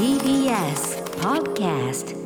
TBS Podcast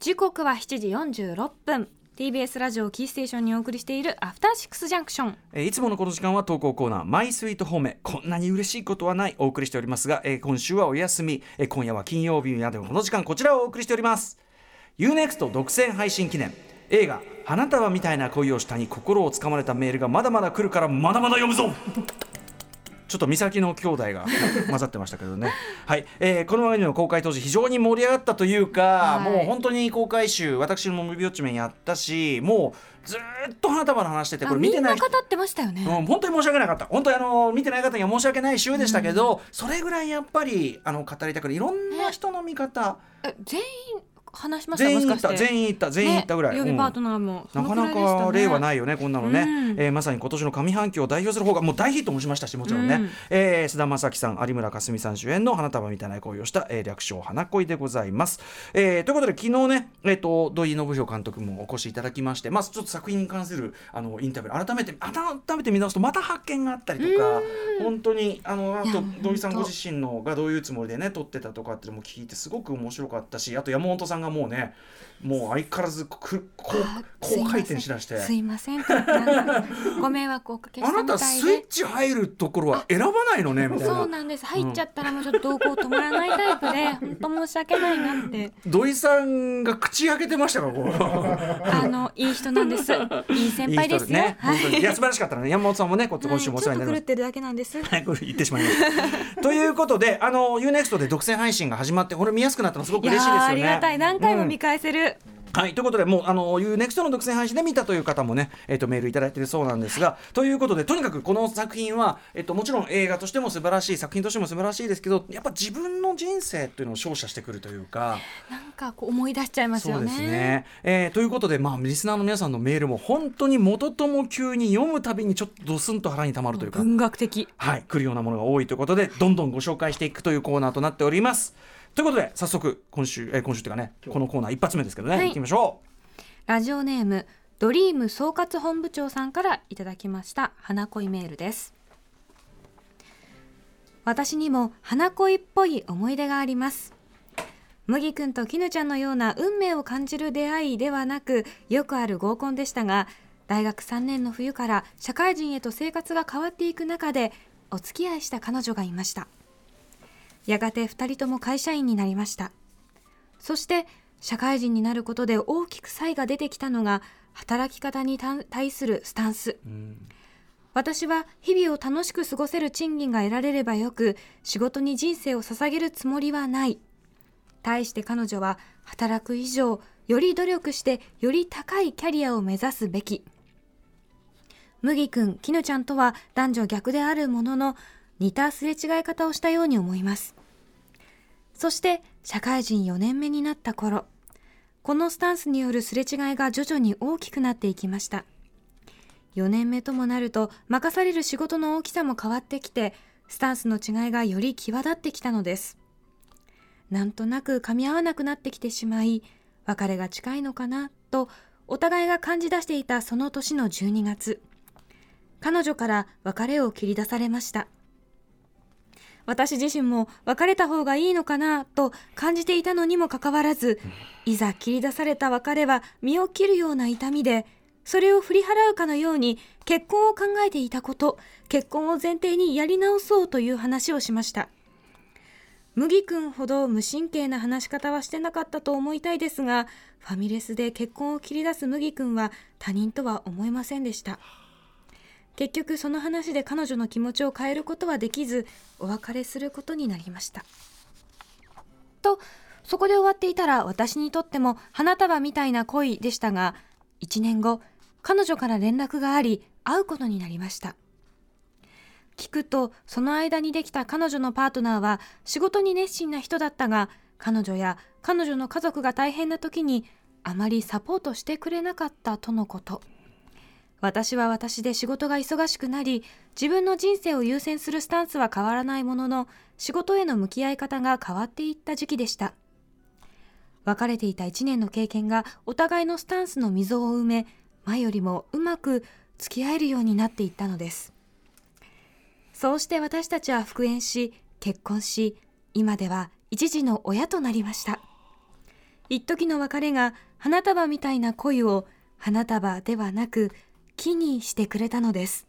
時刻は7時46分。TBS ラジオキーステーションにお送りしているアフターシックスジャンクションえーいつものこの時間は投稿コーナー「マイスイートホーム」こんなに嬉しいことはないお送りしておりますが、えー今週はお休み、えー今夜は金曜日やでもこの時間こちらをお送りしております。UNEXT 独占配信記念。映画「花束みたいな恋をした」に心をつかまれたメールがまだまだ来るからまだまだ読むぞちょっと美咲の兄弟が混ざってましたけどね。はい、えーこの番組の公開当時非常に盛り上がったというか、はい。もう本当に公開週私もムービーウォッチメンやったし、もうずーっと花束の話しててこれ見てない人。あみんな語ってましたよね、うん、本当に申し訳なかった。本当にあの見てない方には申し訳ない週でしたけど、それぐらいやっぱりあの語りたくていろんな人の見方、え全員話しました？全員もしかして。行った全員行った全員行ったぐらい、うんね予備パートナーも、なかなか例はないよよね、こんなのね、うん。えーまさに今年の上半期を代表する方がもう大ヒットもしましたし、もちろんね、うん。えー菅田将暉さん、有村架純さん主演の花束みたいな恋をした、えー略称、花恋でございます。えーということで、昨日ね、えー、と土井信弘監督もお越しいただきまして、まあ、ちょっと作品に関するあのインタビュー、改めて、改めて見直すと、また発見があったりとか、本当に、あのあと土井さんご自身のがどういうつもりでね、撮ってたとかっていうのも聞いて、すごく面白かったし、あと山本さんがもうね、もう相変わらずくこうあ高回転しだして。すいませんご迷惑をおかけしあなたスイッでチ入るところは選ばないのねみたいな。そうなんです入っちゃったらもうちょっと動向止まらないタイプで 本当申し訳ないなって土井さんが口開けてましたからこう。あのいい人なんです いい先輩ですね。はい本当にいや素晴らしかったね。山本さんもねこ今週もお世話になりましはいちょっと狂ってるだけなんですた。はい、これ言ってしまいました。ということで、あの UNEXT で独占配信が始まって、これ見やすくなったのすごく嬉しいですよね。ーありがたい何回も見返せる、はい、ということで、もう、あの、UNEXT の独占配信で見たという方もね、えっ、と、メールいただいているそうなんですが、ということで、とにかくこの作品は、えっ、と、もちろん映画としても素晴らしい、作品としても素晴らしいですけど、やっぱ自分の人生っていうのを照射してくるというか、なんかこう思い出しちゃいますそうよねですね。えーということで、まあ、リスナーの皆さんのメールも本当に元とも急に読むたびにちょっとドスンと腹にたまるというか、文学的。はい、来るようなものが多いということで、どんどんご紹介していくというコーナーとなっております。ということで、早速、今週、えー今週というかね、このコーナー一発目ですけどね、はい。行きましょう。ラジオネームドリーム総括本部長さんからいただきました花恋メールです。私にも花恋っぽい思い出があります。麦くんと絹ちゃんのような運命を感じる出会いではなくよくある合コンでしたが大学3年の冬から社会人へと生活が変わっていく中でお付き合いした彼女がいましたやがて2人とも会社員になりました。そして社会人になることで大きく差異が出てきたのが働き方にた対するスタンス。私は日々を楽しく過ごせる賃金が得られればよく仕事に人生を捧げるつもりはない。対して彼女は働く以上より努力してより高いキャリアを目指すべき。麦くん絹ちゃんとは男女逆であるものの似たすれ違い方をしたように思いますそして社会人4年目になった頃このスタンスによるすれ違いが徐々に大きくなっていきました。4年目ともなると任される仕事の大きさも変わってきてスタンスの違いがより際立ってきたのです。なんとなく噛み合わなくなってきてしまい別れが近いのかなとお互いが感じ出していたその年の12月彼女から別れを切り出されました。私自身も別れた方がいいのかなと感じていたのにもかかわらずいざ切り出された別れは身を切るような痛みでそれを振り払うかのように結婚を考えていたこと結婚を前提にやり直そうという話をしました。麦くんほど無神経な話し方はしてなかったと思いたいですがファミレスで結婚を切り出す麦くんは他人とは思えませんでした結局その話で彼女の気持ちを変えることはできずお別れすることになりました。とそこで終わっていたら私にとっても花束みたいな恋でしたが1年後彼女から連絡があり会うことになりました。聞くとその間にできた彼女のパートナーは仕事に熱心な人だったが彼女や彼女の家族が大変な時にあまりサポートしてくれなかったとのこと。私は私で仕事が忙しくなり自分の人生を優先するスタンスは変わらないものの仕事への向き合い方が変わっていった時期でした。別れていた1年の経験がお互いのスタンスの溝を埋め前よりもうまく付き合えるようになっていったのです。そうして私たちは復縁し結婚し今では一児の親となりました。一時の別れが花束みたいな恋を花束ではなく木にしてくれたのです。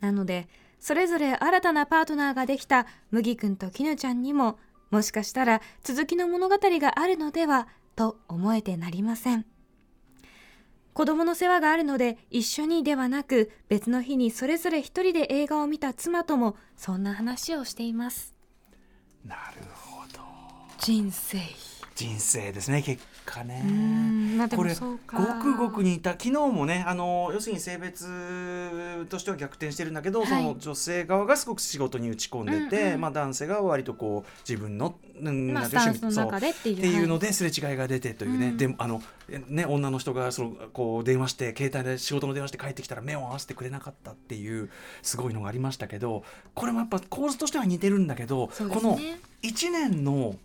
なのでそれぞれ新たなパートナーができた麦くんと絹ちゃんにももしかしたら続きの物語があるのではと思えてなりません。子供の世話があるので一緒にではなく別の日にそれぞれ一人で映画を見た妻ともそんな話をしています。なるほど。人生。人生ですね結果ね。これごくごく似た昨日もねあの要するに性別としては逆転してるんだけど、はい。その女性側がすごく仕事に打ち込んでて、うんうんまあ、男性が割とこう自分の、うんまあっていうっていうのはですれ違いが出てというね、うん。であのね女の人がそのこう電話して携帯で仕事の電話して帰ってきたら目を合わせてくれなかったっていうすごいのがありましたけどこれもやっぱ構図としては似てるんだけど、そうですこのね1年の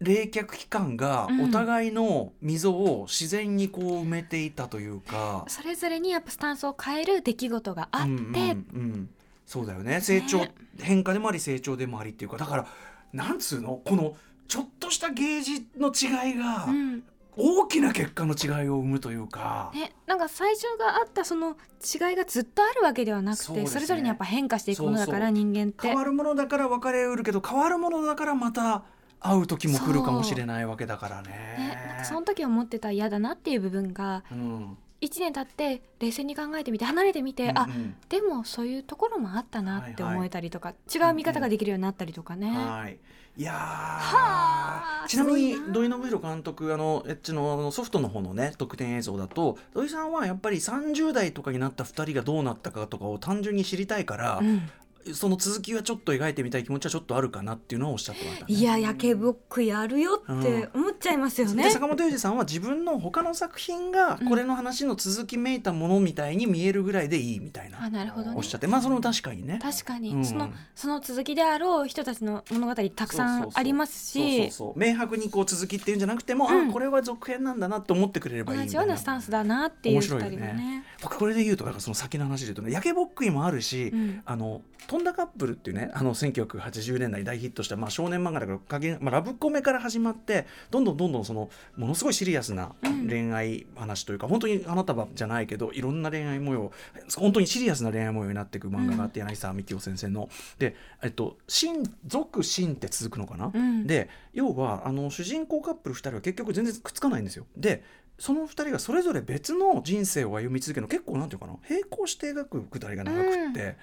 冷却期間がうん。お互いの溝を自然にこう埋めていたというか、それぞれにやっぱスタンスを変える出来事があって、うんうんうんそうだよね。成長、変化でもあり成長でもありっていうか。だからなんつうの？このちょっとしたゲージの違いがうん。大きな結果の違いを生むというか、ね、なんか最初があったその違いがずっとあるわけではなくてそ,、ね。れぞれにやっぱ変化していくものだから人間って。変わるものだから別れうるけど変わるものだからまた会う時も来るかもしれないわけだからね。ね、なんかその時思ってた嫌だなっていう部分がうん1年経って冷静に考えてみて離れてみて、あうんうんでもそういうところもあったなって思えたりとか、違う見方ができるようになったりとかね。はい。いやはあーちなみに土井信弘監督あのエッチのあのソフトの方のね特典映像だと土井さんはやっぱり30代とかになった2人がどうなったかとかを単純に知りたいから、うんその続きはちょっと描いてみたい気持ちはちょっとあるかなっていうのをおっしゃってましたね。いややけぼっくやるよって思っちゃいますよね。で坂本龍二さんは自分の他の作品がこれの話の続きめいたものみたいに見えるぐらいでいいみたいな、あなるほどね。おっしゃって。まあその確かにね。確かに、うん。そのその続きであろう人たちの物語たくさんありますそうそうしそう明白にこう続きっていうんじゃなくても、うん。あこれは続編なんだなって思ってくれればいい同みたいうなじよなスタンスだなっていう面白いよね。ね。僕これで言うとだからその先の話で言うとね焼けぼっくいもあるし、うん。あの「飛んだカップル」っていうねあの1980年代に大ヒットした、まあ、少年漫画だからまあ、ラブコメから始まってどんどんどんどんそのものすごいシリアスなうん。恋愛話というか、本当に花束じゃないけどいろんな恋愛模様本当にシリアスな恋愛模様になっていく漫画があって、柳沢幹夫先生の。で、えっと「新続新」って続くのかな、うん。で要はあの主人公カップル2人は結局全然くっつかないんですよ。でその2人がそれぞれ別の人生を歩み続けるの結構なんていうかな？並行して描くくだりが長くって、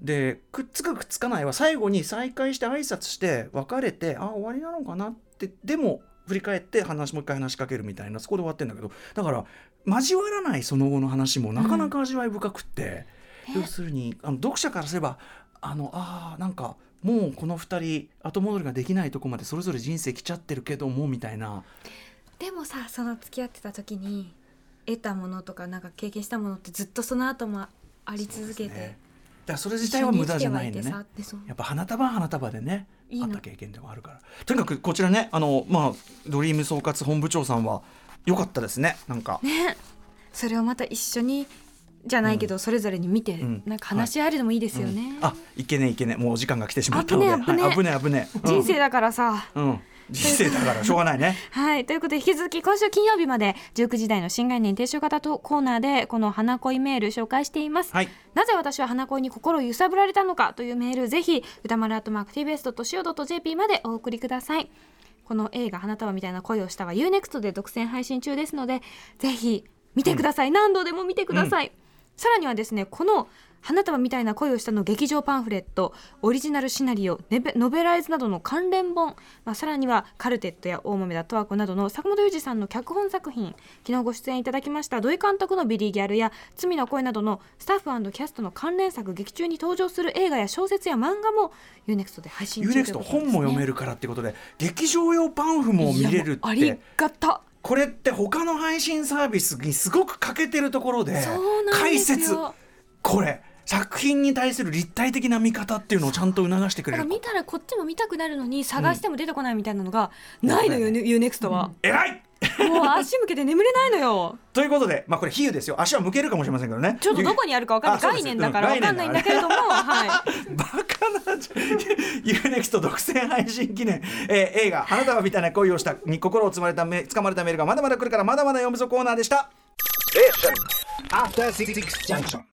でくっつくくっつかないは最後に再会して挨拶して別れてあ終わりなのかなってでも振り返って話もう一回話しかけるみたいなそこで終わってんだけどだから交わらないその後の話もなかなか味わい深くって、うん。要するにあの読者からすればあのあーなんかもうこの2人後戻りができないとこまでそれぞれ人生来ちゃってるけどもみたいな。でもさその付き合ってた時に得たものとかなんか経験したものってずっとその後もあり続けて、だそれ自体は無駄じゃないんでねやっぱ花束は花束でねあった経験でもあるから。とにかくこちらねあのまあドリーム総括本部長さんは良かったですね。なんか、ね。それをまた一緒にじゃないけど、それぞれに見て、ん。なんか話し合えるのもいいですよね、うん。あいけねえいけねえ。もうお時間が来てしまったので。危ねえ危ね危ねえ 危ね人生だからさ、うん人生だからしょうがないね はい。ということで、引き続き今週金曜日まで19時台の新概念提唱型とコーナーで、この花恋メール紹介しています。はいなぜ私は花恋に心を揺さぶられたのかというメール、ぜひ、歌丸アットマーク TBS.CO.JP までお送りください。この映画花束みたいな恋をしたは UNEXT で独占配信中ですので、ぜひ見てください。何度でも見てください。さらにはですね、この花束みたいな恋をしたの劇場パンフレット、オリジナルシナリオ、ネベノベライズなどの関連本、まあ、さらにはカルテットや大豆田十和子などの坂本龍二さんの脚本作品、昨日ご出演いただきました土井監督のビリーギャルや罪の声などのスタッフキャストの関連作、劇中に登場する映画や小説や漫画も UNEXT で配信中という UNEXT ことです、ね。本も読めるからってことで劇場用パンフも見れるっいやもうありてがた。これって他の配信サービスにすごく欠けてるところで解説。これ作品に対する立体的な見方っていうのをちゃんと促してくれる。だから見たらこっちも見たくなるのに探しても出てこないみたいなのがないのよ、 U-NEXT は。偉いもう足向けて眠れないのよ。ということで、まあ、これ比喩ですよ。足は向けるかもしれませんけどね。ちょっとどこにあるかわかんない。概念だからうんわかんないんだけれども、はい。バカな UNEXT 独占配信記念、えー映画「花束みたいな恋をした」に心をつまれため掴まれたメールがまだまだ来るからまだまだ読むぞコーナーでした。After Six Junction.